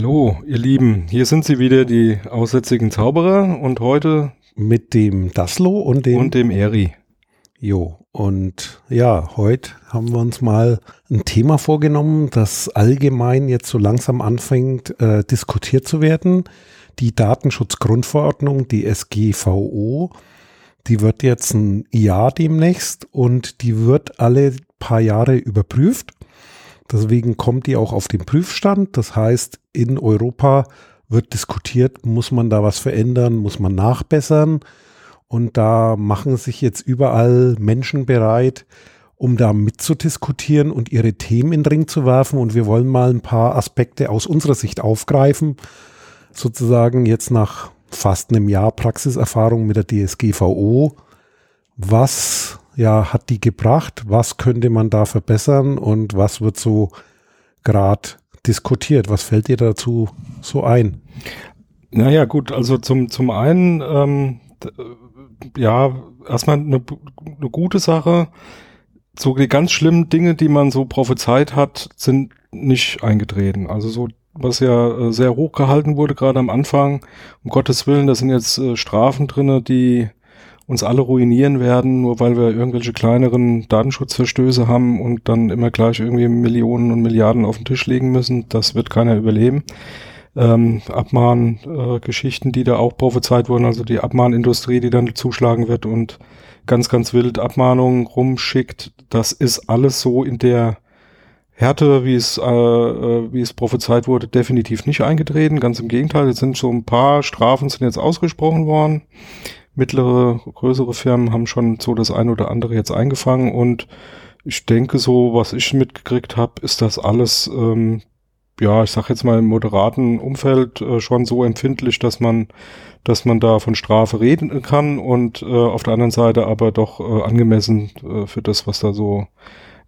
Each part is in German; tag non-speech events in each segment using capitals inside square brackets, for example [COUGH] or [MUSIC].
Hallo, ihr Lieben, hier sind sie wieder, die aussätzigen Zauberer und heute mit dem Daslo und dem und dem Eri. Jo, und ja, heute haben wir uns mal ein Thema vorgenommen, das allgemein jetzt so langsam anfängt äh, diskutiert zu werden. Die Datenschutzgrundverordnung, die SGVO, die wird jetzt ein Jahr demnächst und die wird alle paar Jahre überprüft. Deswegen kommt die auch auf den Prüfstand. Das heißt, in Europa wird diskutiert, muss man da was verändern, muss man nachbessern. Und da machen sich jetzt überall Menschen bereit, um da mitzudiskutieren und ihre Themen in den Ring zu werfen. Und wir wollen mal ein paar Aspekte aus unserer Sicht aufgreifen. Sozusagen jetzt nach fast einem Jahr Praxiserfahrung mit der DSGVO. Was ja, hat die gebracht? Was könnte man da verbessern und was wird so gerade diskutiert? Was fällt dir dazu so ein? Naja, gut, also zum, zum einen, ähm, ja, erstmal eine, eine gute Sache. So die ganz schlimmen Dinge, die man so prophezeit hat, sind nicht eingetreten. Also so was ja äh, sehr hoch gehalten wurde, gerade am Anfang. Um Gottes Willen, da sind jetzt äh, Strafen drinne, die uns alle ruinieren werden, nur weil wir irgendwelche kleineren Datenschutzverstöße haben und dann immer gleich irgendwie Millionen und Milliarden auf den Tisch legen müssen. Das wird keiner überleben. Ähm, Abmahngeschichten, äh, die da auch prophezeit wurden, also die Abmahnindustrie, die dann zuschlagen wird und ganz, ganz wild Abmahnungen rumschickt. Das ist alles so in der Härte, wie es, äh, äh, wie es prophezeit wurde, definitiv nicht eingetreten. Ganz im Gegenteil, jetzt sind so ein paar Strafen sind jetzt ausgesprochen worden mittlere, größere Firmen haben schon so das eine oder andere jetzt eingefangen und ich denke so, was ich mitgekriegt habe, ist das alles, ähm, ja, ich sag jetzt mal im moderaten Umfeld äh, schon so empfindlich, dass man, dass man da von Strafe reden kann und äh, auf der anderen Seite aber doch äh, angemessen äh, für das, was da so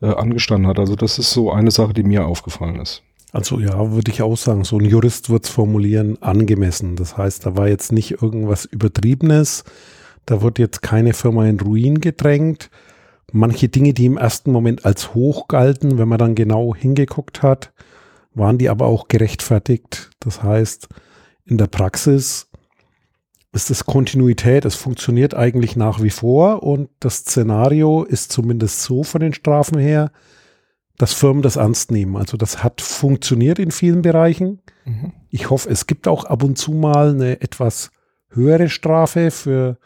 äh, angestanden hat. Also das ist so eine Sache, die mir aufgefallen ist. Also ja, würde ich auch sagen, so ein Jurist wird es formulieren, angemessen. Das heißt, da war jetzt nicht irgendwas Übertriebenes, da wird jetzt keine Firma in Ruin gedrängt. Manche Dinge, die im ersten Moment als hoch galten, wenn man dann genau hingeguckt hat, waren die aber auch gerechtfertigt. Das heißt, in der Praxis ist es Kontinuität, es funktioniert eigentlich nach wie vor und das Szenario ist zumindest so von den Strafen her, dass Firmen das ernst nehmen. Also das hat funktioniert in vielen Bereichen. Mhm. Ich hoffe, es gibt auch ab und zu mal eine etwas höhere Strafe für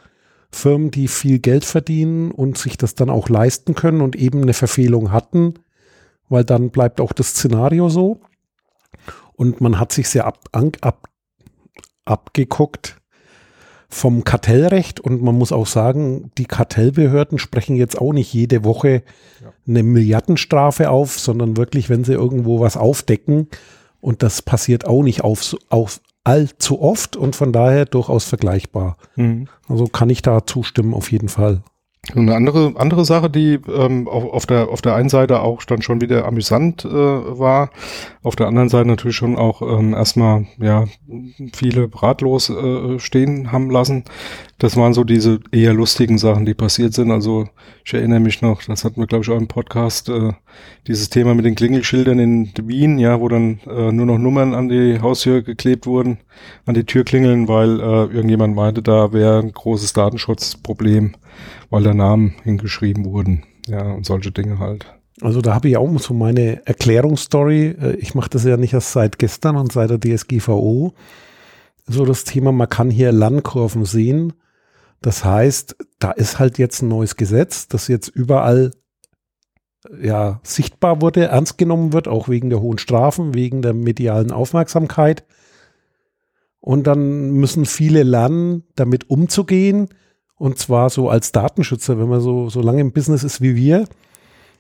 Firmen, die viel Geld verdienen und sich das dann auch leisten können und eben eine Verfehlung hatten, weil dann bleibt auch das Szenario so. Und man hat sich sehr ab, ab, abgeguckt vom Kartellrecht und man muss auch sagen, die Kartellbehörden sprechen jetzt auch nicht jede Woche ja. eine Milliardenstrafe auf, sondern wirklich, wenn sie irgendwo was aufdecken und das passiert auch nicht auf, auf allzu oft und von daher durchaus vergleichbar. Mhm. Also kann ich da zustimmen auf jeden Fall. Eine andere, andere Sache, die ähm, auf, auf, der, auf der einen Seite auch dann schon wieder amüsant äh, war, auf der anderen Seite natürlich schon auch ähm, erstmal ja viele ratlos äh, stehen haben lassen. Das waren so diese eher lustigen Sachen, die passiert sind. Also ich erinnere mich noch, das hatten wir glaube ich auch im Podcast, äh, dieses Thema mit den Klingelschildern in Wien, ja, wo dann äh, nur noch Nummern an die Haustür geklebt wurden, an die Türklingeln, weil äh, irgendjemand meinte, da wäre ein großes Datenschutzproblem weil da Namen hingeschrieben wurden. Ja, und solche Dinge halt. Also da habe ich auch so meine Erklärungsstory. Äh, ich mache das ja nicht erst seit gestern und seit der DSGVO. So das Thema, man kann hier Landkurven sehen. Das heißt, da ist halt jetzt ein neues Gesetz, das jetzt überall ja, sichtbar wurde, ernst genommen wird, auch wegen der hohen Strafen, wegen der medialen Aufmerksamkeit. Und dann müssen viele lernen, damit umzugehen und zwar so als Datenschützer, wenn man so, so lange im Business ist wie wir.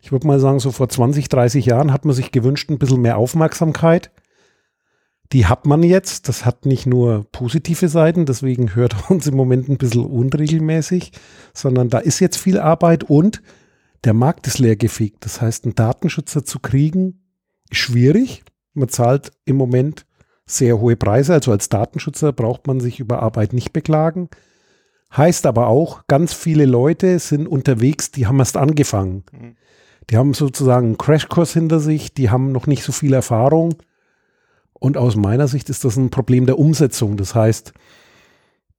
Ich würde mal sagen, so vor 20, 30 Jahren hat man sich gewünscht, ein bisschen mehr Aufmerksamkeit. Die hat man jetzt. Das hat nicht nur positive Seiten, deswegen hört [LAUGHS] uns im Moment ein bisschen unregelmäßig, sondern da ist jetzt viel Arbeit und der Markt ist leergefegt. Das heißt, einen Datenschützer zu kriegen, ist schwierig. Man zahlt im Moment sehr hohe Preise. Also als Datenschützer braucht man sich über Arbeit nicht beklagen. Heißt aber auch, ganz viele Leute sind unterwegs, die haben erst angefangen. Die haben sozusagen einen Crashkurs hinter sich, die haben noch nicht so viel Erfahrung. Und aus meiner Sicht ist das ein Problem der Umsetzung. Das heißt,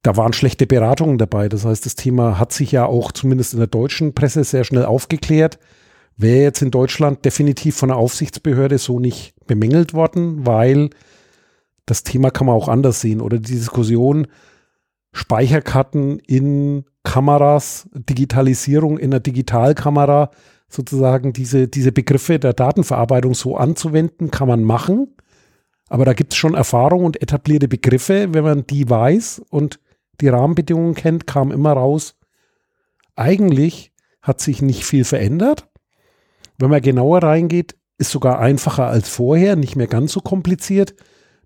da waren schlechte Beratungen dabei. Das heißt, das Thema hat sich ja auch zumindest in der deutschen Presse sehr schnell aufgeklärt. Wäre jetzt in Deutschland definitiv von der Aufsichtsbehörde so nicht bemängelt worden, weil das Thema kann man auch anders sehen. Oder die Diskussion, Speicherkarten in Kameras, Digitalisierung in der Digitalkamera, sozusagen diese, diese Begriffe der Datenverarbeitung so anzuwenden, kann man machen. Aber da gibt es schon Erfahrung und etablierte Begriffe. Wenn man die weiß und die Rahmenbedingungen kennt, kam immer raus, eigentlich hat sich nicht viel verändert. Wenn man genauer reingeht, ist sogar einfacher als vorher, nicht mehr ganz so kompliziert.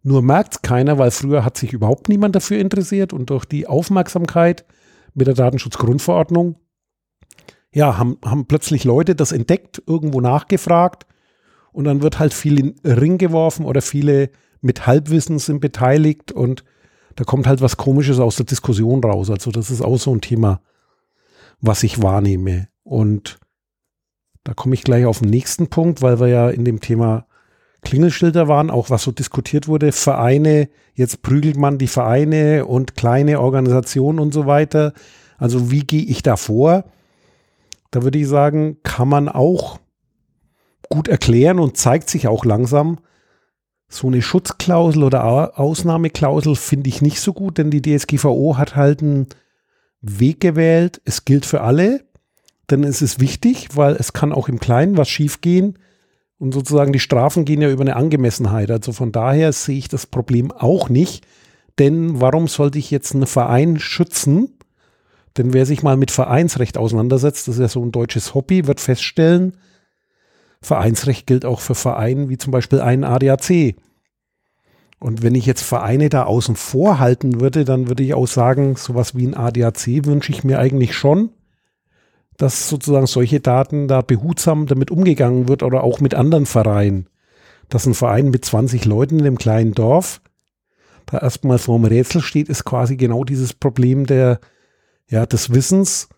Nur merkt es keiner, weil früher hat sich überhaupt niemand dafür interessiert und durch die Aufmerksamkeit mit der Datenschutzgrundverordnung, ja, haben, haben plötzlich Leute das entdeckt, irgendwo nachgefragt und dann wird halt viel in Ring geworfen oder viele mit Halbwissen sind beteiligt und da kommt halt was Komisches aus der Diskussion raus. Also das ist auch so ein Thema, was ich wahrnehme. Und da komme ich gleich auf den nächsten Punkt, weil wir ja in dem Thema Klingelschilder waren, auch was so diskutiert wurde. Vereine, jetzt prügelt man die Vereine und kleine Organisationen und so weiter. Also wie gehe ich da vor? Da würde ich sagen, kann man auch gut erklären und zeigt sich auch langsam. So eine Schutzklausel oder Ausnahmeklausel finde ich nicht so gut, denn die DSGVO hat halt einen Weg gewählt. Es gilt für alle, denn es ist wichtig, weil es kann auch im Kleinen was schiefgehen und sozusagen die Strafen gehen ja über eine Angemessenheit. Also von daher sehe ich das Problem auch nicht, denn warum sollte ich jetzt einen Verein schützen? Denn wer sich mal mit Vereinsrecht auseinandersetzt, das ist ja so ein deutsches Hobby, wird feststellen, Vereinsrecht gilt auch für Vereine wie zum Beispiel einen ADAC. Und wenn ich jetzt Vereine da außen vor halten würde, dann würde ich auch sagen, sowas wie ein ADAC wünsche ich mir eigentlich schon, dass sozusagen solche Daten da behutsam damit umgegangen wird oder auch mit anderen Vereinen. Dass ein Verein mit 20 Leuten in einem kleinen Dorf da erstmal vorm Rätsel steht, ist quasi genau dieses Problem der, ja, des Wissens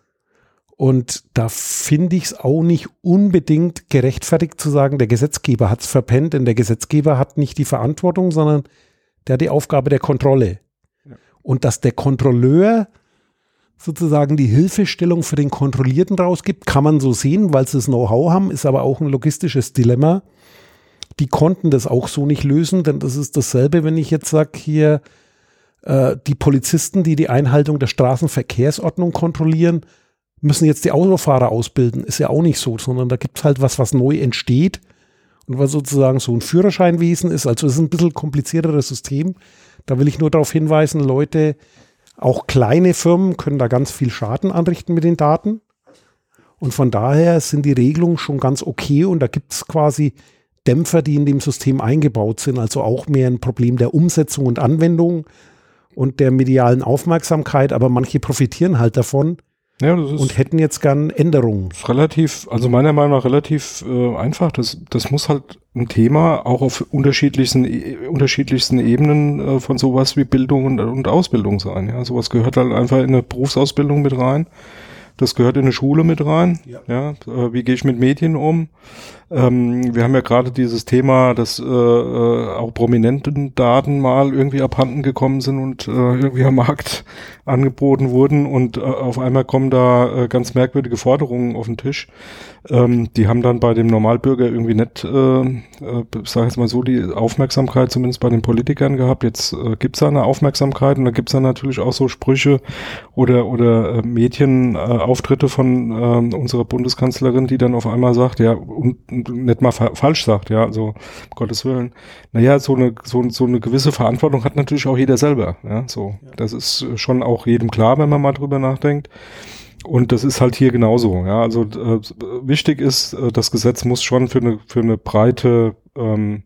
und da finde ich es auch nicht unbedingt gerechtfertigt zu sagen, der Gesetzgeber hat es verpennt, denn der Gesetzgeber hat nicht die Verantwortung, sondern der hat die Aufgabe der Kontrolle. Ja. Und dass der Kontrolleur sozusagen die Hilfestellung für den Kontrollierten rausgibt, kann man so sehen, weil sie das Know-how haben, ist aber auch ein logistisches Dilemma. Die konnten das auch so nicht lösen, denn das ist dasselbe, wenn ich jetzt sage, hier äh, die Polizisten, die die Einhaltung der Straßenverkehrsordnung kontrollieren, müssen jetzt die Autofahrer ausbilden. Ist ja auch nicht so, sondern da gibt es halt was, was neu entsteht und was sozusagen so ein Führerscheinwesen ist. Also es ist ein bisschen komplizierteres System. Da will ich nur darauf hinweisen, Leute, auch kleine Firmen können da ganz viel Schaden anrichten mit den Daten. Und von daher sind die Regelungen schon ganz okay und da gibt es quasi Dämpfer, die in dem System eingebaut sind. Also auch mehr ein Problem der Umsetzung und Anwendung und der medialen Aufmerksamkeit. Aber manche profitieren halt davon ja, das ist und hätten jetzt gern Änderungen. Relativ, also meiner Meinung nach relativ äh, einfach. Das, das muss halt ein Thema auch auf unterschiedlichsten, e, unterschiedlichsten Ebenen äh, von sowas wie Bildung und, und Ausbildung sein. Ja, sowas gehört halt einfach in eine Berufsausbildung mit rein. Das gehört in eine Schule mit rein. Ja. ja äh, wie gehe ich mit Medien um? Ähm, wir haben ja gerade dieses Thema, dass äh, äh, auch prominenten Daten mal irgendwie abhanden gekommen sind und äh, irgendwie am Markt [LAUGHS] angeboten wurden und äh, auf einmal kommen da äh, ganz merkwürdige Forderungen auf den Tisch. Ähm, die haben dann bei dem Normalbürger irgendwie nicht, sag jetzt mal so, die Aufmerksamkeit zumindest bei den Politikern gehabt. Jetzt äh, gibt's da eine Aufmerksamkeit und da gibt's dann natürlich auch so Sprüche oder oder äh, Medienauftritte äh, von äh, unserer Bundeskanzlerin, die dann auf einmal sagt, ja, und nicht mal fa falsch sagt, ja, also um Gottes Willen. Naja, so eine, so, so eine gewisse Verantwortung hat natürlich auch jeder selber, ja, so. Ja. Das ist schon auch jedem klar, wenn man mal drüber nachdenkt. Und das ist halt hier genauso, ja, also äh, wichtig ist, äh, das Gesetz muss schon für eine, für eine breite, ähm,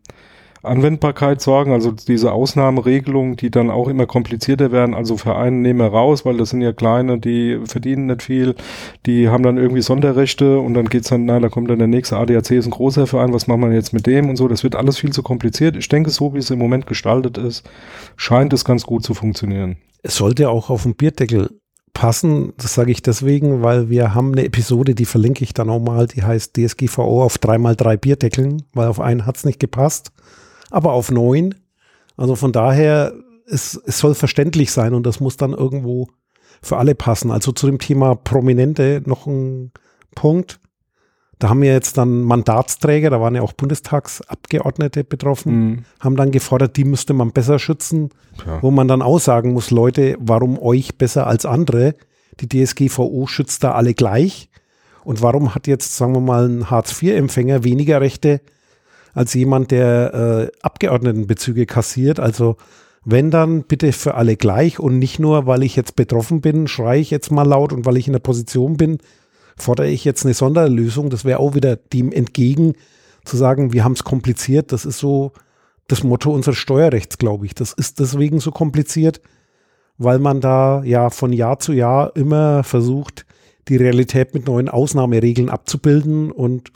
Anwendbarkeit sorgen, also diese Ausnahmeregelungen, die dann auch immer komplizierter werden, also Vereine nehmen wir raus, weil das sind ja kleine, die verdienen nicht viel, die haben dann irgendwie Sonderrechte und dann geht's dann, nein, da kommt dann der nächste ADAC ist ein großer Verein, was macht man jetzt mit dem und so, das wird alles viel zu kompliziert. Ich denke, so wie es im Moment gestaltet ist, scheint es ganz gut zu funktionieren. Es sollte auch auf dem Bierdeckel passen. Das sage ich deswegen, weil wir haben eine Episode, die verlinke ich dann auch mal, die heißt DSGVO auf 3x3 Bierdeckeln, weil auf einen hat's nicht gepasst aber auf neun. Also von daher, es, es soll verständlich sein und das muss dann irgendwo für alle passen. Also zu dem Thema Prominente noch ein Punkt. Da haben wir jetzt dann Mandatsträger, da waren ja auch Bundestagsabgeordnete betroffen, mhm. haben dann gefordert, die müsste man besser schützen, ja. wo man dann aussagen muss, Leute, warum euch besser als andere? Die DSGVO schützt da alle gleich. Und warum hat jetzt, sagen wir mal, ein Hartz-IV-Empfänger weniger Rechte als jemand, der äh, Abgeordnetenbezüge kassiert? Also wenn dann bitte für alle gleich und nicht nur, weil ich jetzt betroffen bin, schreie ich jetzt mal laut und weil ich in der Position bin, fordere ich jetzt eine Sonderlösung. Das wäre auch wieder dem entgegen zu sagen, wir haben es kompliziert. Das ist so das Motto unseres Steuerrechts, glaube ich. Das ist deswegen so kompliziert, weil man da ja von Jahr zu Jahr immer versucht, die Realität mit neuen Ausnahmeregeln abzubilden und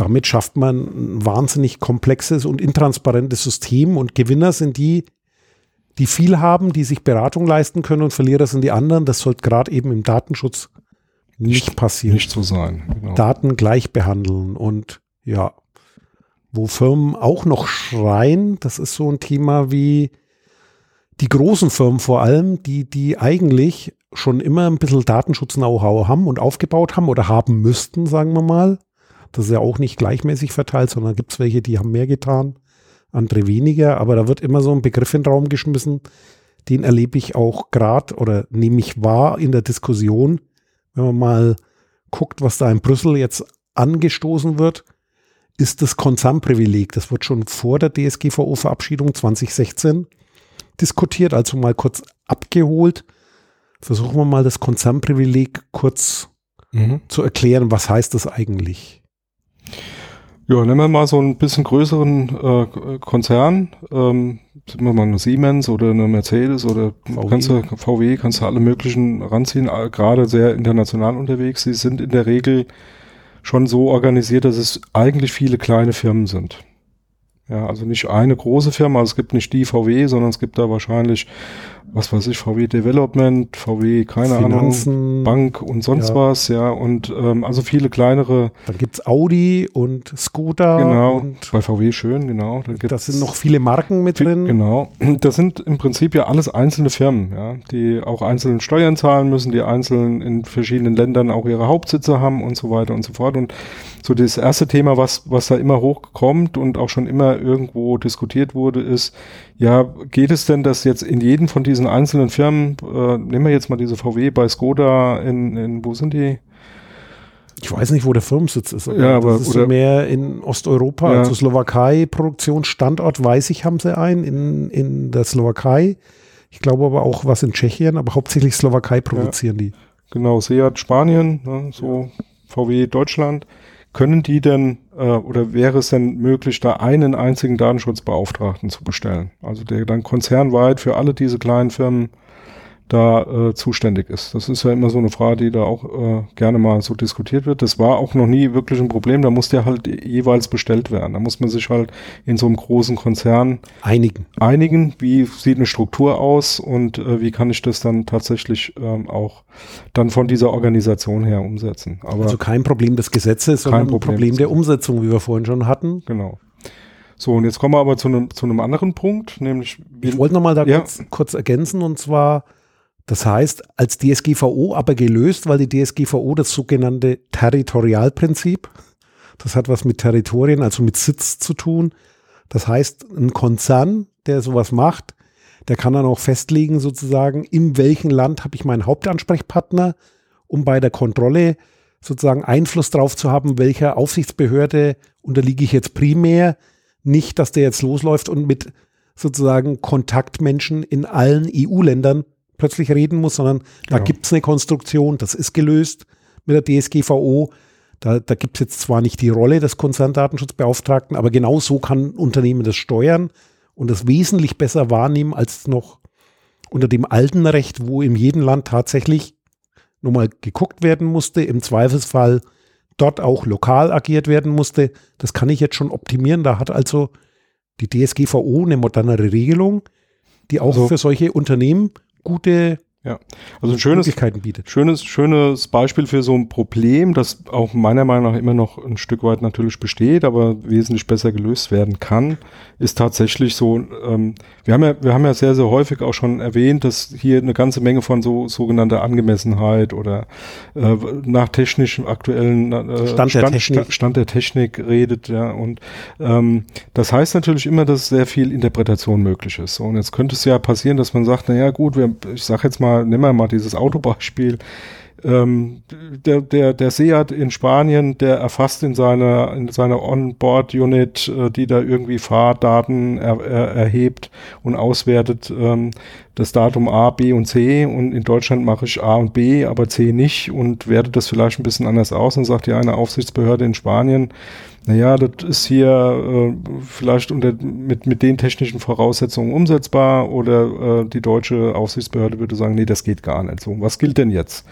damit schafft man ein wahnsinnig komplexes und intransparentes System und Gewinner sind die, die viel haben, die sich Beratung leisten können und Verlierer sind die anderen. Das sollte gerade eben im Datenschutz nicht passieren. Nicht so sein. Genau. Daten gleich behandeln und ja, wo Firmen auch noch schreien, das ist so ein Thema wie die großen Firmen vor allem, die, die eigentlich schon immer ein bisschen Datenschutz-Know-how haben und aufgebaut haben oder haben müssten, sagen wir mal. Das ist ja auch nicht gleichmäßig verteilt, sondern gibt es welche, die haben mehr getan, andere weniger. Aber da wird immer so ein Begriff in den Raum geschmissen, den erlebe ich auch gerade oder nehme ich wahr in der Diskussion, wenn man mal guckt, was da in Brüssel jetzt angestoßen wird, ist das Konzernprivileg. Das wird schon vor der DSGVO-Verabschiedung 2016 diskutiert, also mal kurz abgeholt. Versuchen wir mal das Konzernprivileg kurz mhm. zu erklären. Was heißt das eigentlich? Ja, nehmen wir mal so ein bisschen größeren äh, Konzern, ähm, sind wir mal eine Siemens oder eine Mercedes oder VW. kannst du VW, kannst du alle möglichen ranziehen, gerade sehr international unterwegs. Sie sind in der Regel schon so organisiert, dass es eigentlich viele kleine Firmen sind. Ja, also nicht eine große Firma, also es gibt nicht die VW, sondern es gibt da wahrscheinlich, was weiß ich, VW Development, VW, keine Finanzen, Ahnung, Bank und sonst ja. was, ja, und ähm, also viele kleinere. Dann gibt's Audi und Skoda. Genau, und bei VW schön, genau. Da das sind noch viele Marken mit drin. Genau, [CLEARS THROAT] das sind im Prinzip ja alles einzelne Firmen, ja, die auch einzelne Steuern zahlen müssen, die einzeln in verschiedenen Ländern auch ihre Hauptsitze haben und so weiter und so fort. Und so das erste Thema, was, was da immer hochkommt und auch schon immer irgendwo diskutiert wurde, ist, ja, geht es denn, dass jetzt in jedem von diesen einzelnen Firmen, äh, nehmen wir jetzt mal diese VW bei Skoda in, in wo sind die? Ich weiß nicht, wo der Firmensitz ist. Ja, aber das ist oder, mehr in Osteuropa, ja. also Slowakei, Produktionsstandort weiß ich, haben sie einen in, in der Slowakei. Ich glaube aber auch was in Tschechien, aber hauptsächlich Slowakei produzieren ja. die. Genau, Seat Spanien, ne, so VW Deutschland. Können die denn äh, oder wäre es denn möglich, da einen einzigen Datenschutzbeauftragten zu bestellen? Also der dann konzernweit für alle diese kleinen Firmen da äh, zuständig ist. Das ist ja immer so eine Frage, die da auch äh, gerne mal so diskutiert wird. Das war auch noch nie wirklich ein Problem. Da muss der halt jeweils bestellt werden. Da muss man sich halt in so einem großen Konzern einigen. Einigen. Wie sieht eine Struktur aus und äh, wie kann ich das dann tatsächlich ähm, auch dann von dieser Organisation her umsetzen? Aber also kein Problem des Gesetzes, sondern ein Problem, Problem der Umsetzung, wie wir vorhin schon hatten. Genau. So, und jetzt kommen wir aber zu einem, zu einem anderen Punkt, nämlich. Ich wollte nochmal da ja. kurz, kurz ergänzen und zwar, das heißt, als DSGVO aber gelöst, weil die DSGVO das sogenannte Territorialprinzip, das hat was mit Territorien, also mit Sitz zu tun. Das heißt, ein Konzern, der sowas macht, der kann dann auch festlegen, sozusagen, in welchem Land habe ich meinen Hauptansprechpartner, um bei der Kontrolle sozusagen Einfluss darauf zu haben, welcher Aufsichtsbehörde unterliege ich jetzt primär. Nicht, dass der jetzt losläuft und mit sozusagen Kontaktmenschen in allen EU-Ländern plötzlich reden muss, sondern da ja. gibt es eine Konstruktion, das ist gelöst mit der DSGVO. Da, da gibt es jetzt zwar nicht die Rolle des Konzerndatenschutzbeauftragten, aber genau so kann ein Unternehmen das steuern und das wesentlich besser wahrnehmen als noch unter dem alten Recht, wo in jedem Land tatsächlich nochmal geguckt werden musste, im Zweifelsfall dort auch lokal agiert werden musste. Das kann ich jetzt schon optimieren. Da hat also die DSGVO eine modernere Regelung, die auch also, für solche Unternehmen gute Ja, also ein schönes, Möglichkeiten bietet. schönes, schönes Beispiel für so ein Problem, das auch meiner Meinung nach immer noch ein Stück weit natürlich besteht, aber wesentlich besser gelöst werden kann, ist tatsächlich so, ähm, wir haben ja, wir haben ja sehr, sehr häufig auch schon erwähnt, dass hier eine ganze Menge von so sogenannter Angemessenheit oder äh, nach technischem aktuellen äh, Stand der Technik. Stand der Technik redet, ja, und ähm, das heißt natürlich immer, dass sehr viel Interpretation möglich ist. Und jetzt könnte es ja passieren, dass man sagt, na ja, gut, wir, ich sage jetzt mal, nimm mal dieses Autobeispiel. Ähm, der, der, der Seat in Spanien, der erfasst in seiner, in seiner Onboard-Unit, äh, die da irgendwie Fahrdaten er, er, erhebt und auswertet, ähm, das Datum A, B und C und in Deutschland mache ich A und B, aber C nicht und werte das vielleicht ein bisschen anders aus und sagt ja eine Aufsichtsbehörde in Spanien, naja, das ist hier äh, vielleicht unter, mit, mit den technischen Voraussetzungen umsetzbar oder äh, die deutsche Aufsichtsbehörde würde sagen, nee, das geht gar nicht so. Was gilt denn jetzt?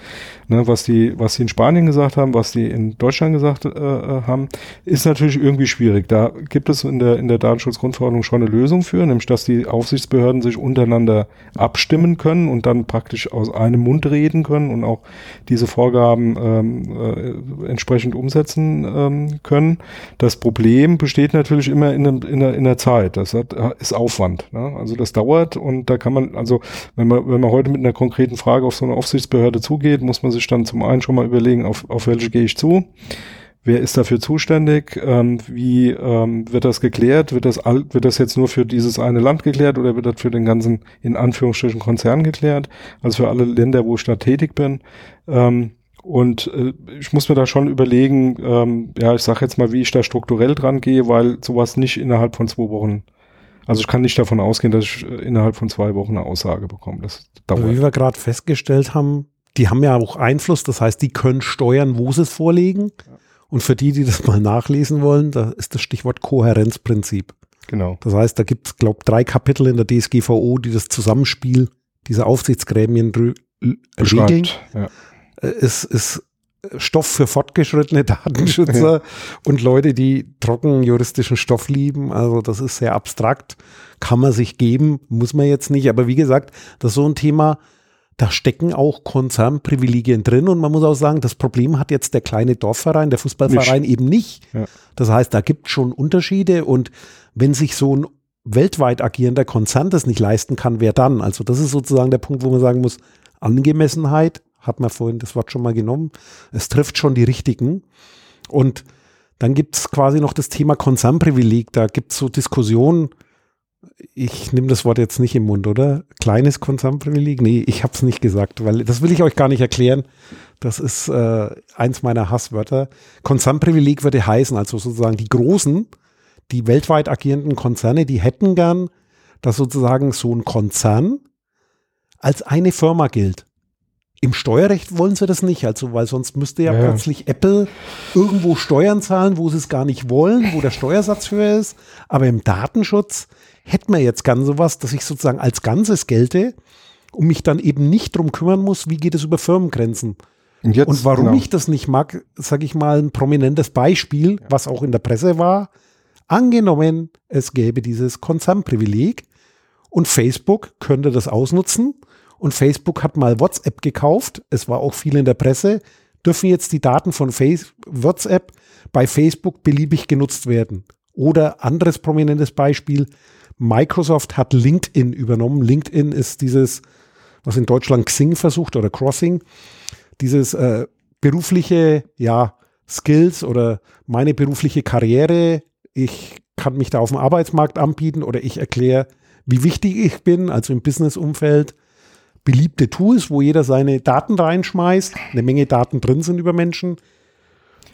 Ne, was die, was die in Spanien gesagt haben, was die in Deutschland gesagt äh, äh haben, ist natürlich irgendwie schwierig. Da gibt es in der, in der Datenschutzgrundverordnung schon eine Lösung für, nämlich dass die Aufsichtsbehörden sich untereinander abstimmen können und dann praktisch aus einem Mund reden können und auch diese Vorgaben ähm, äh, entsprechend umsetzen ähm, können. Das Problem besteht natürlich immer in, in, der, in der Zeit. Das hat, ist Aufwand. Ne? Also das dauert und da kann man, also wenn man, wenn man heute mit einer konkreten Frage auf so eine Aufsichtsbehörde zugeht, muss man sich dann zum einen schon mal überlegen, auf, auf welche gehe ich zu. Wer ist dafür zuständig? Ähm, wie ähm, wird das geklärt? Wird das, wird das jetzt nur für dieses eine Land geklärt oder wird das für den ganzen, in Anführungsstrichen, Konzern geklärt? Also für alle Länder, wo ich da tätig bin. Ähm, und äh, ich muss mir da schon überlegen, ähm, ja, ich sage jetzt mal, wie ich da strukturell dran gehe, weil sowas nicht innerhalb von zwei Wochen, also ich kann nicht davon ausgehen, dass ich äh, innerhalb von zwei Wochen eine Aussage bekomme. Das dauert. Also wie wir gerade festgestellt haben, die haben ja auch Einfluss, das heißt, die können steuern, wo sie es vorlegen. Und für die, die das mal nachlesen wollen, da ist das Stichwort Kohärenzprinzip. Genau. Das heißt, da gibt es, glaube ich, drei Kapitel in der DSGVO, die das Zusammenspiel dieser Aufsichtsgremien regeln. Beschreibt, ja. Äh, ist, ist Stoff für fortgeschrittene [LAUGHS] Datenschützer und Leute, die trocken juristischen Stoff lieben. Also das ist sehr abstrakt, kann man sich geben, muss man jetzt nicht. Aber wie gesagt, das ist so ein Thema, da stecken auch Konzernprivilegien drin und man muss auch sagen, das Problem hat jetzt der kleine Dorfverein, der Fußballverein nicht. eben nicht. Ja. Das heißt, da gibt es schon Unterschiede und wenn sich so ein weltweit agierender Konzern das nicht leisten kann, wer dann? Also das ist sozusagen der Punkt, wo man sagen muss, Angemessenheit hat man vorhin das Wort schon mal genommen. Es trifft schon die richtigen. Und dann gibt es quasi noch das Thema Konzernprivileg. Da gibt es so Diskussionen. Ich nehme das Wort jetzt nicht im Mund, oder? Kleines Konzernprivileg? Nee, ich habe es nicht gesagt, weil das will ich euch gar nicht erklären. Das ist äh, eins meiner Hasswörter. Konzernprivileg würde heißen, also sozusagen die großen, die weltweit agierenden Konzerne, die hätten gern, dass sozusagen so ein Konzern als eine Firma gilt. Im Steuerrecht wollen sie das nicht, also weil sonst müsste ja, ja, plötzlich Apple irgendwo Steuern zahlen, wo sie es gar nicht wollen, wo der Steuersatz höher ist. Aber im Datenschutz hätten wir jetzt gern sowas, dass ich sozusagen als Ganzes gelte und mich dann eben nicht drum kümmern muss, wie geht es über Firmengrenzen. Und, jetzt, und warum genau. ich das nicht mag, sage ich mal ein prominentes Beispiel, was auch in der Presse war. Angenommen, es gäbe dieses Konzernprivileg und Facebook könnte das ausnutzen und Facebook hat mal WhatsApp gekauft. Es war auch viel in der Presse. Dürfen jetzt die Daten von Face WhatsApp bei Facebook beliebig genutzt werden? Oder anderes prominentes Beispiel. Microsoft hat LinkedIn übernommen. LinkedIn ist dieses, was in Deutschland Xing versucht oder Crossing. Dieses äh, berufliche, ja, Skills oder meine berufliche Karriere. Ich kann mich da auf dem Arbeitsmarkt anbieten oder ich erkläre, wie wichtig ich bin, also im Businessumfeld beliebte Tools, wo jeder seine Daten reinschmeißt, eine Menge Daten drin sind über Menschen.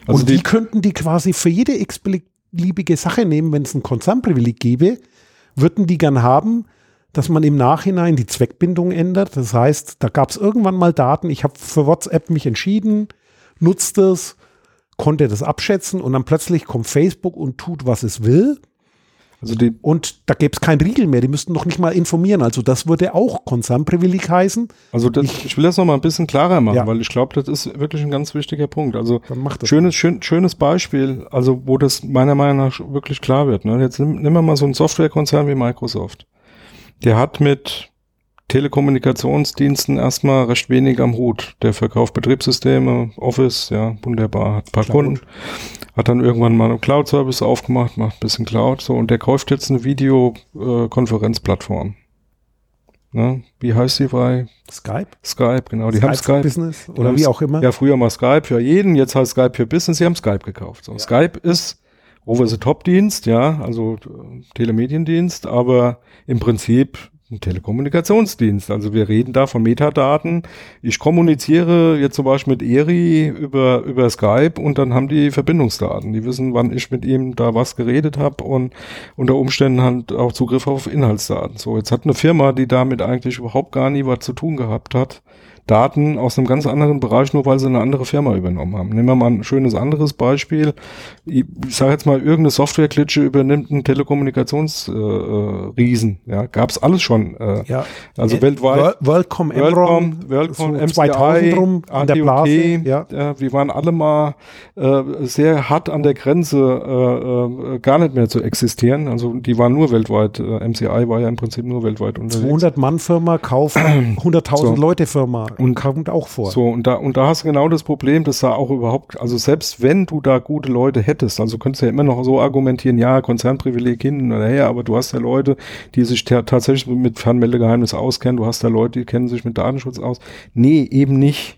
Also und die, die könnten die quasi für jede x-beliebige Sache nehmen, wenn es ein Konzernprivileg gäbe, würden die gern haben, dass man im Nachhinein die Zweckbindung ändert. Das heißt, da gab es irgendwann mal Daten, ich habe für WhatsApp mich entschieden, nutzt es, konnte das abschätzen und dann plötzlich kommt Facebook und tut, was es will. Also die, und da gäbe es keinen Riegel mehr, die müssten noch nicht mal informieren. Also das würde auch Konzernprivileg heißen. Also das, ich, ich, will das noch mal ein bisschen klarer machen, ja. weil ich glaube, das ist wirklich ein ganz wichtiger Punkt. Also schönes, schön, schönes Beispiel, also wo das meiner Meinung nach wirklich klar wird. Ne? Jetzt nehmen wir mal so einen Softwarekonzern wie Microsoft. Der hat mit Telekommunikationsdiensten erstmal recht wenig am Hut. Der verkauft Betriebssysteme, Office, ja, wunderbar, hat ein paar Cloud. Kunden, hat dann irgendwann mal einen Cloud-Service aufgemacht, macht ein bisschen Cloud, so, und der kauft jetzt eine Videokonferenzplattform. Ne? Wie heißt die bei Skype? Skype? Genau, die haben Skype Skype. Business oder haben wie auch immer. Ja, früher mal Skype für jeden, jetzt heißt Skype für Business, sie haben Skype gekauft. So, Skype ist Over-the-Top-Dienst, ja, also äh, Telemediendienst, aber im Prinzip ein Telekommunikationsdienst. Also wir reden da von Metadaten. Ich kommuniziere jetzt zum Beispiel mit Eri über, über Skype und dann haben die Verbindungsdaten. Die wissen, wann ich mit ihm da was geredet habe und unter Umständen halt auch Zugriff auf Inhaltsdaten. So, jetzt hat eine Firma, die damit eigentlich überhaupt gar nie was zu tun gehabt hat, Daten aus einem ganz anderen Bereich, nur weil sie eine andere Firma übernommen haben. Nehmen wir mal ein schönes anderes Beispiel. Ich, sage jetzt mal, irgendeine Softwareklitsche übernimmt einen Telekommunikationsriesen. Äh, Riesen. ja, gab's alles schon. Äh, Ja. Also Äh, weltweit. World- WorldCom, Enron, WorldCom, so MCI, 2000 rum in der AT&T, Blase, ja. äh, wir waren alle mal äh, sehr hart an der Grenze, äh, äh, gar nicht mehr zu existieren. Also die waren nur weltweit. Äh, MCI war ja im Prinzip nur weltweit unterwegs. 200 Mann Firma kauft [CLEARS THROAT] 100.000 So. Leute Firma Und- kommt auch vor. So, und da, und da hast du genau das Problem, dass da auch überhaupt, also selbst wenn du da gute Leute hättest, also könntest du ja immer noch so argumentieren, ja, Konzernprivileg hin oder her, aber du hast ja Leute, die sich ta- tatsächlich mit Fernmeldegeheimnis auskennen, du hast da Leute, die kennen sich mit Datenschutz aus. Nee, eben nicht.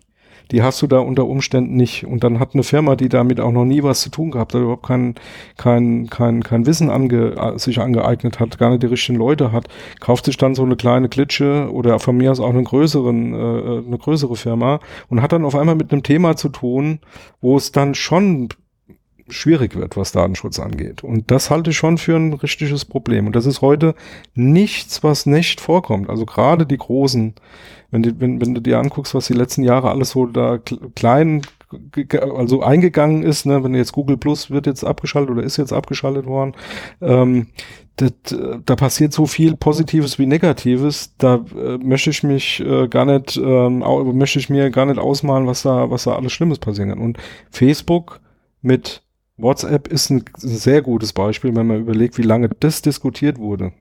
Die hast du da unter Umständen nicht. Und dann hat eine Firma, die damit auch noch nie was zu tun gehabt hat, überhaupt kein, kein, kein, kein Wissen ange, äh, sich angeeignet hat, gar nicht die richtigen Leute hat, kauft sich dann so eine kleine Klitsche oder von mir aus auch einen größeren, äh, eine größere Firma und hat dann auf einmal mit einem Thema zu tun, wo es dann schon schwierig wird, was Datenschutz angeht. Und das halte ich schon für ein richtiges Problem. Und das ist heute nichts, was nicht vorkommt. Also gerade die großen, wenn, die, wenn, wenn du dir anguckst, was die letzten Jahre alles so da kl- klein, also eingegangen ist, ne, wenn jetzt Google Plus wird jetzt abgeschaltet oder ist jetzt abgeschaltet worden, ähm, das, äh, da passiert so viel Positives wie Negatives, da äh, möchte ich mich äh, gar nicht, ähm, möchte ich mir gar nicht ausmalen, was da, was da alles Schlimmes passieren kann. Und Facebook mit WhatsApp ist ein sehr gutes Beispiel, wenn man überlegt, wie lange das diskutiert wurde.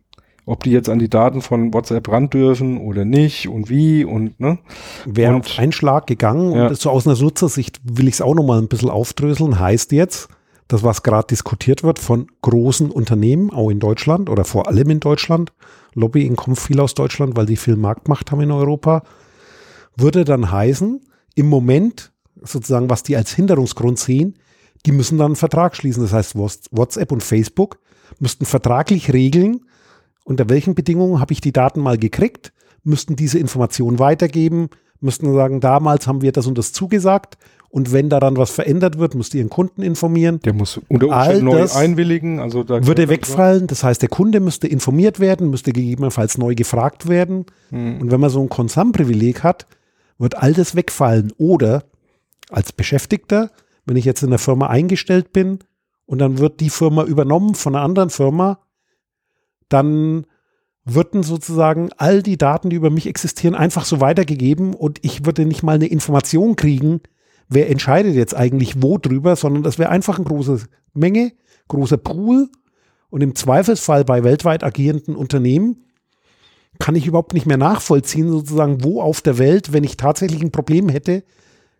Ob die jetzt an die Daten von WhatsApp ran dürfen oder nicht und wie und ne. Wäre Und- auf einen Schlag gegangen Ja. und so aus einer Nutzersicht will ich es auch noch mal ein bisschen aufdröseln. Heißt jetzt, das was gerade diskutiert wird von großen Unternehmen, auch in Deutschland oder vor allem in Deutschland, Lobbying kommt viel aus Deutschland, weil die viel Marktmacht haben in Europa, würde dann heißen, im Moment sozusagen, was die als Hinderungsgrund sehen, die müssen dann einen Vertrag schließen. Das heißt, Whats- WhatsApp und Facebook müssten vertraglich regeln, unter welchen Bedingungen habe ich die Daten mal gekriegt, müssten diese Informationen weitergeben, müssten sagen, damals haben wir das und das zugesagt und wenn daran was verändert wird, müsst ihr ihren Kunden informieren. Der muss unter Umständen neu einwilligen. Also da Würde wegfallen, das heißt, der Kunde müsste informiert werden, müsste gegebenenfalls neu gefragt werden. Hm. Und wenn man so ein Konzernprivileg hat, wird all das wegfallen. Oder als Beschäftigter, wenn ich jetzt in der Firma eingestellt bin und dann wird die Firma übernommen von einer anderen Firma, dann würden sozusagen all die Daten, die über mich existieren, einfach so weitergegeben und ich würde nicht mal eine Information kriegen, wer entscheidet jetzt eigentlich wo drüber, sondern das wäre einfach eine große Menge, großer Pool und im Zweifelsfall bei weltweit agierenden Unternehmen kann ich überhaupt nicht mehr nachvollziehen, sozusagen, wo auf der Welt, wenn ich tatsächlich ein Problem hätte,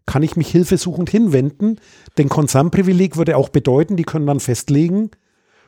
kann ich mich hilfesuchend hinwenden. Denn Konzernprivileg würde auch bedeuten, die können dann festlegen,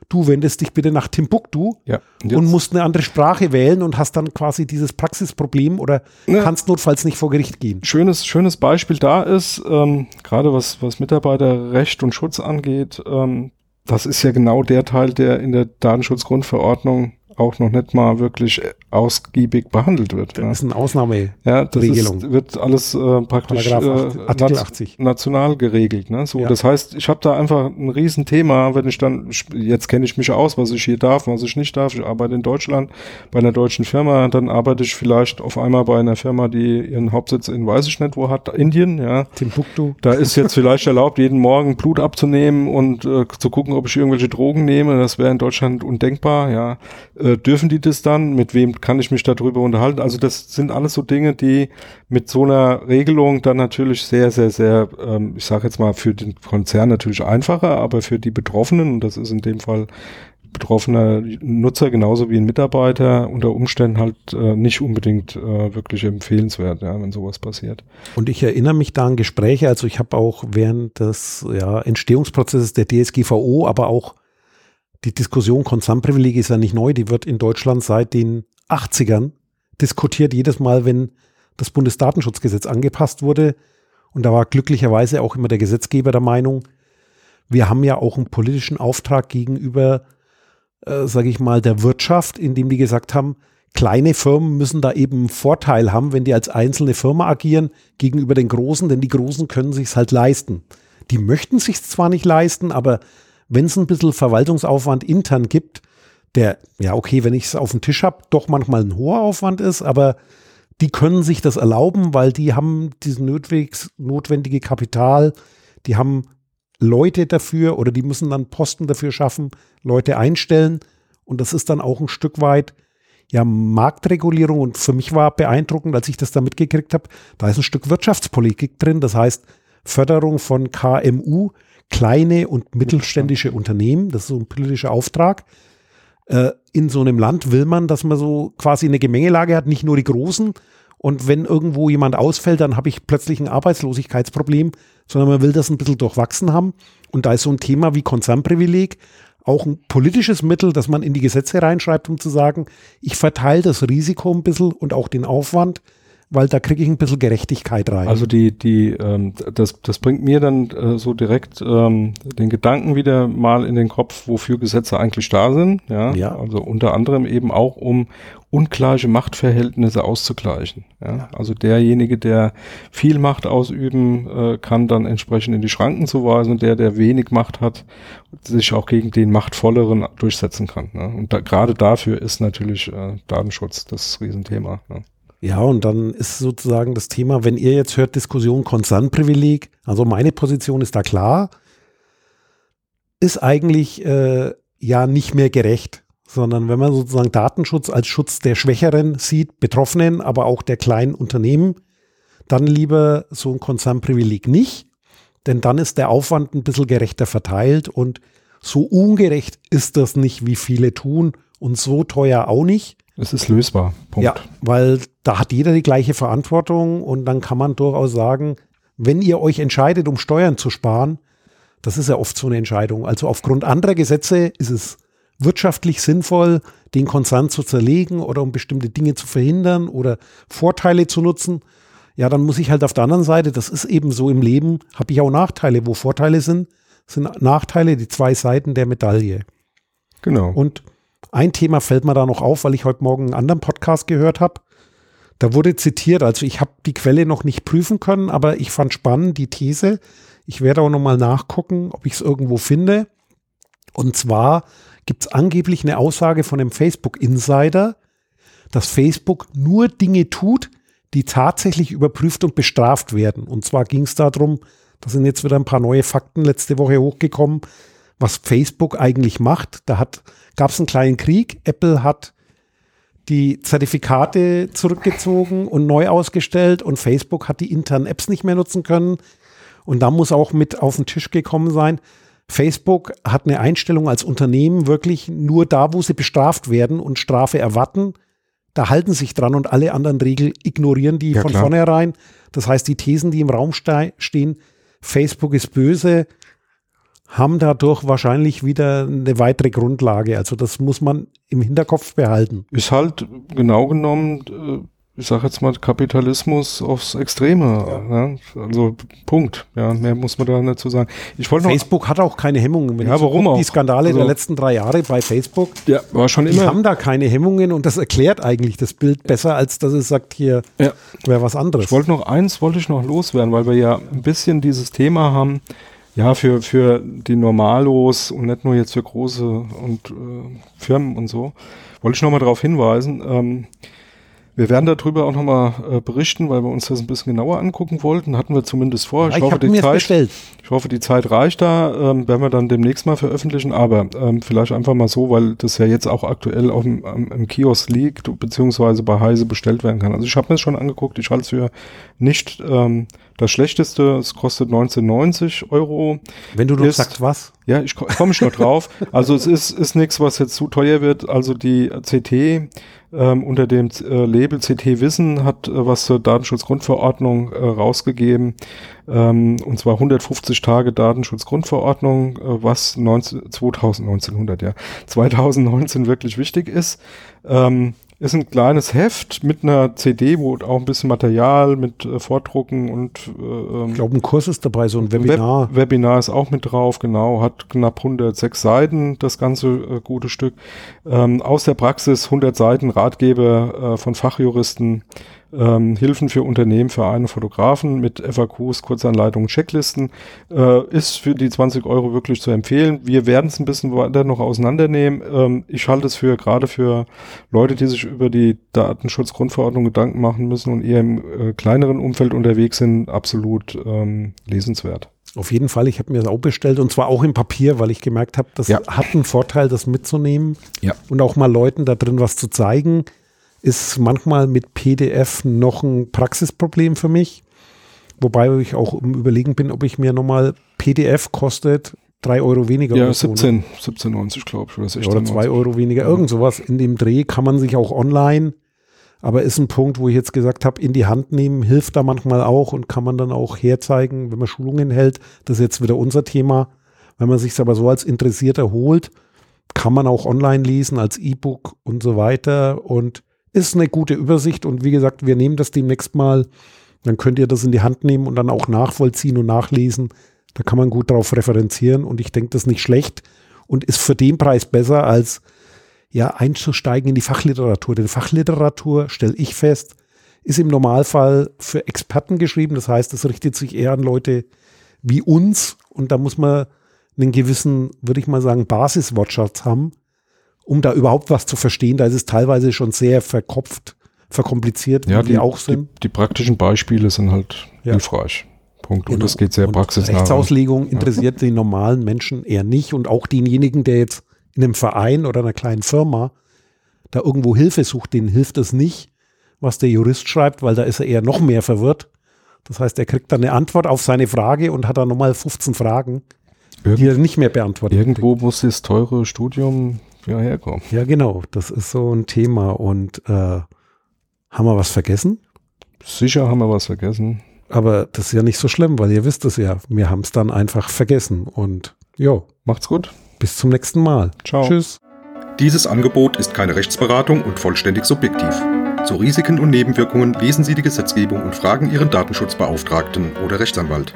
du wendest dich bitte nach Timbuktu Ja. Und und musst eine andere Sprache wählen und hast dann quasi dieses Praxisproblem oder Ja. kannst notfalls nicht vor Gericht gehen. schönes, schönes Beispiel da ist, ähm, gerade was, was Mitarbeiterrecht und Schutz angeht, ähm, das ist ja genau der Teil, der in der Datenschutzgrundverordnung auch noch nicht mal wirklich ausgiebig behandelt wird. Das Ja, ist eine Ausnahme. ja das ist, wird alles äh, praktisch Paragraph äh, 8, Artikel nat- 80. national geregelt. Ne? So, Ja. Das heißt, ich habe da einfach ein Riesenthema, wenn ich dann, jetzt kenne ich mich aus, was ich hier darf, was ich nicht darf. Ich arbeite in Deutschland bei einer deutschen Firma, dann arbeite ich vielleicht auf einmal bei einer Firma, die ihren Hauptsitz in weiß ich nicht wo hat, Indien, ja. Timbuktu. Da ist jetzt vielleicht erlaubt, jeden Morgen Blut abzunehmen und äh, zu gucken, ob ich irgendwelche Drogen nehme. Das wäre in Deutschland undenkbar, ja. Äh, dürfen die das dann? Mit wem kann ich mich darüber unterhalten? Also das sind alles so Dinge, die mit so einer Regelung dann natürlich sehr, sehr, sehr, ähm, ich sage jetzt mal, für den Konzern natürlich einfacher, aber für die Betroffenen, und das ist in dem Fall betroffener Nutzer genauso wie ein Mitarbeiter unter Umständen halt äh, nicht unbedingt äh, wirklich empfehlenswert, ja, wenn sowas passiert. Und ich erinnere mich da an Gespräche, also ich habe auch während des ja, Entstehungsprozesses der DSGVO, aber auch die Diskussion Konzernprivileg ist ja nicht neu, die wird in Deutschland seit den 80ern diskutiert, jedes Mal, wenn das Bundesdatenschutzgesetz angepasst wurde. Und da war glücklicherweise auch immer der Gesetzgeber der Meinung, wir haben ja auch einen politischen Auftrag gegenüber äh, sage ich mal, der Wirtschaft, indem die gesagt haben, kleine Firmen müssen da eben einen Vorteil haben, wenn die als einzelne Firma agieren gegenüber den Großen, denn die Großen können sich's halt leisten. Die möchten sich's zwar nicht leisten, aber wenn es ein bisschen Verwaltungsaufwand intern gibt, der, ja, okay, wenn ich es auf dem Tisch habe, doch manchmal ein hoher Aufwand ist, aber die können sich das erlauben, weil die haben dieses notwendige Kapital, die haben Leute dafür oder die müssen dann Posten dafür schaffen, Leute einstellen. Und das ist dann auch ein Stück weit ja Marktregulierung. Und für mich war beeindruckend, als ich das da mitgekriegt habe, da ist ein Stück Wirtschaftspolitik drin. Das heißt Förderung von KMU, kleine und mittelständische Unternehmen. Das ist so ein politischer Auftrag. Äh, in so einem Land will man, dass man so quasi eine Gemengelage hat, nicht nur die Großen. Und wenn irgendwo jemand ausfällt, dann habe ich plötzlich ein Arbeitslosigkeitsproblem, sondern man will das ein bisschen durchwachsen haben. Und da ist so ein Thema wie Konzernprivileg auch ein politisches Mittel, das man in die Gesetze reinschreibt, um zu sagen, ich verteile das Risiko ein bisschen und auch den Aufwand weil da kriege ich ein bisschen Gerechtigkeit rein. Also die, die, ähm, das, das bringt mir dann äh, so direkt ähm, den Gedanken wieder mal in den Kopf, wofür Gesetze eigentlich da sind. Ja? ja. Also unter anderem eben auch, um ungleiche Machtverhältnisse auszugleichen. Ja? ja. Also derjenige, der viel Macht ausüben äh, kann, dann entsprechend in die Schranken zu weisen und der, der wenig Macht hat, sich auch gegen den Machtvolleren durchsetzen kann. Ne? Und da, gerade dafür ist natürlich äh, Datenschutz das Riesenthema. Ne? Ja, und dann ist sozusagen das Thema, wenn ihr jetzt hört, Diskussion Konzernprivileg, also meine Position ist da klar, ist eigentlich äh, ja nicht mehr gerecht, sondern wenn man sozusagen Datenschutz als Schutz der Schwächeren sieht, Betroffenen, aber auch der kleinen Unternehmen, dann lieber so ein Konzernprivileg nicht, denn dann ist der Aufwand ein bisschen gerechter verteilt und so ungerecht ist das nicht, wie viele tun und so teuer auch nicht. Es ist lösbar. Punkt. Ja, weil da hat jeder die gleiche Verantwortung und dann kann man durchaus sagen, wenn ihr euch entscheidet, um Steuern zu sparen, das ist ja oft so eine Entscheidung. Also aufgrund anderer Gesetze ist es wirtschaftlich sinnvoll, den Konzern zu zerlegen oder um bestimmte Dinge zu verhindern oder Vorteile zu nutzen. Ja, dann muss ich halt auf der anderen Seite, das ist eben so im Leben, habe ich auch Nachteile. Wo Vorteile sind, sind Nachteile die zwei Seiten der Medaille. Genau. Und ein Thema fällt mir da noch auf, weil ich heute Morgen einen anderen Podcast gehört habe. Da wurde zitiert, also ich habe die Quelle noch nicht prüfen können, aber ich fand spannend die These. Ich werde auch nochmal nachgucken, ob ich es irgendwo finde. Und zwar gibt es angeblich eine Aussage von einem Facebook-Insider, dass Facebook nur Dinge tut, die tatsächlich überprüft und bestraft werden. Und zwar ging es darum, da sind jetzt wieder ein paar neue Fakten letzte Woche hochgekommen, was Facebook eigentlich macht. Da gab es einen kleinen Krieg. Apple hat die Zertifikate zurückgezogen und neu ausgestellt und Facebook hat die internen Apps nicht mehr nutzen können. Und da muss auch mit auf den Tisch gekommen sein. Facebook hat eine Einstellung als Unternehmen wirklich nur da, wo sie bestraft werden und Strafe erwarten. Da halten sich dran und alle anderen Regeln ignorieren die ja, von klar. vornherein. Das heißt, die Thesen, die im Raum stehen, Facebook ist böse, haben dadurch wahrscheinlich wieder eine weitere Grundlage. Also das muss man im Hinterkopf behalten. Ist halt genau genommen, äh, ich sage jetzt mal Kapitalismus aufs Extreme. Ja. Ja? Also Punkt. Ja, mehr muss man da nicht zu sagen. Ich wollte Facebook hat auch keine Hemmungen. Wenn ja, warum guck, auch? Die Skandale also, der letzten drei Jahre bei Facebook, ja, war schon die immer. haben da keine Hemmungen und das erklärt eigentlich das Bild besser, als dass es sagt, hier ja. wäre was anderes. Ich wollte noch eins, wollte ich noch loswerden, weil wir ja ein bisschen dieses Thema haben ja, für, für die Normalos und nicht nur jetzt für große und äh, Firmen und so, wollte ich nochmal darauf hinweisen. Ähm, wir werden darüber auch nochmal äh, berichten, weil wir uns das ein bisschen genauer angucken wollten. Hatten wir zumindest vor. Ich, ich hoffe, die Zeit, ich hoffe, die Zeit reicht da. Ähm, werden wir dann demnächst mal veröffentlichen. Aber ähm, vielleicht einfach mal so, weil das ja jetzt auch aktuell auf dem, am, im Kiosk liegt, beziehungsweise bei Heise bestellt werden kann. Also ich habe mir das schon angeguckt. Ich halte es für nicht ähm, Das schlechteste, es kostet 1990 Euro. Wenn du noch sagst, was? Ja, ich komme ich noch drauf. Also es ist, ist nichts, was jetzt zu teuer wird. Also die CT ähm, unter dem äh, Label CT Wissen hat äh, was zur Datenschutzgrundverordnung äh, rausgegeben. Ähm, und zwar 150 Tage Datenschutzgrundverordnung, äh, was 19, 2019, ja, 2019 wirklich wichtig ist. Ähm, ist ein kleines Heft mit einer CD, wo auch ein bisschen Material mit äh, Vordrucken und äh, ähm, ich glaube, ein Kurs ist dabei, so ein Webinar. Web Webinar ist auch mit drauf, genau, hat knapp 106 Seiten, das ganze äh, gute Stück. Ähm, aus der Praxis 100 Seiten Ratgeber äh, von Fachjuristen ähm, Hilfen für Unternehmen, Vereine, Fotografen mit FAQs, Kurzanleitungen, Checklisten, äh, ist für die 20 Euro wirklich zu empfehlen. Wir werden es ein bisschen weiter noch auseinandernehmen. Ähm, ich halte es für gerade für Leute, die sich über die Datenschutzgrundverordnung Gedanken machen müssen und eher im äh, kleineren Umfeld unterwegs sind, absolut ähm, lesenswert. Auf jeden Fall, ich habe mir das auch bestellt und zwar auch im Papier, weil ich gemerkt habe, das ja. hat einen Vorteil, das mitzunehmen ja. und auch mal Leuten da drin was zu zeigen ist manchmal mit PDF noch ein Praxisproblem für mich. Wobei ich auch im Überlegen bin, ob ich mir nochmal PDF kostet, drei Euro weniger. Ja, 17, so, 17,90 glaube ich. Oder, 16, oder zwei Euro weniger. Ja. Irgend sowas in dem Dreh kann man sich auch online, aber ist ein Punkt, wo ich jetzt gesagt habe, in die Hand nehmen, hilft da manchmal auch und kann man dann auch herzeigen, wenn man Schulungen hält. Das ist jetzt wieder unser Thema. Wenn man sich aber so als Interessierter holt, kann man auch online lesen als E-Book und so weiter und ist eine gute Übersicht und wie gesagt, wir nehmen das demnächst mal. Dann könnt ihr das in die Hand nehmen und dann auch nachvollziehen und nachlesen. Da kann man gut drauf referenzieren und ich denke, das ist nicht schlecht und ist für den Preis besser als ja einzusteigen in die Fachliteratur. Denn Fachliteratur, stelle ich fest, ist im Normalfall für Experten geschrieben. Das heißt, es richtet sich eher an Leute wie uns und da muss man einen gewissen, würde ich mal sagen, Basiswortschatz haben um da überhaupt was zu verstehen. Da ist es teilweise schon sehr verkopft, verkompliziert, ja, wie die, auch sind. Die, die, praktischen Beispiele sind halt ja. hilfreich. Punkt. Genau. Und das geht sehr und praxisnah. Rechtsauslegung interessiert ja. den normalen Menschen eher nicht und auch denjenigen, der jetzt in einem Verein oder einer kleinen Firma da irgendwo Hilfe sucht, denen hilft es nicht, was der Jurist schreibt, weil da ist er eher noch mehr verwirrt. Das heißt, er kriegt dann eine Antwort auf seine Frage und hat dann nochmal 15 Fragen, Irgend, die er nicht mehr beantwortet. Irgendwo kriegt. muss das teure Studium ja herkommen. Ja, genau. Das ist so ein Thema. Und äh, haben wir was vergessen? Sicher haben wir was vergessen. Aber das ist ja nicht so schlimm, weil ihr wisst es ja. Wir haben es dann einfach vergessen. Und jo. Macht's gut. Bis zum nächsten Mal. Ciao. Tschüss. Dieses Angebot ist keine Rechtsberatung und vollständig subjektiv. Zu Risiken und Nebenwirkungen lesen Sie die Gesetzgebung und fragen Ihren Datenschutzbeauftragten oder Rechtsanwalt.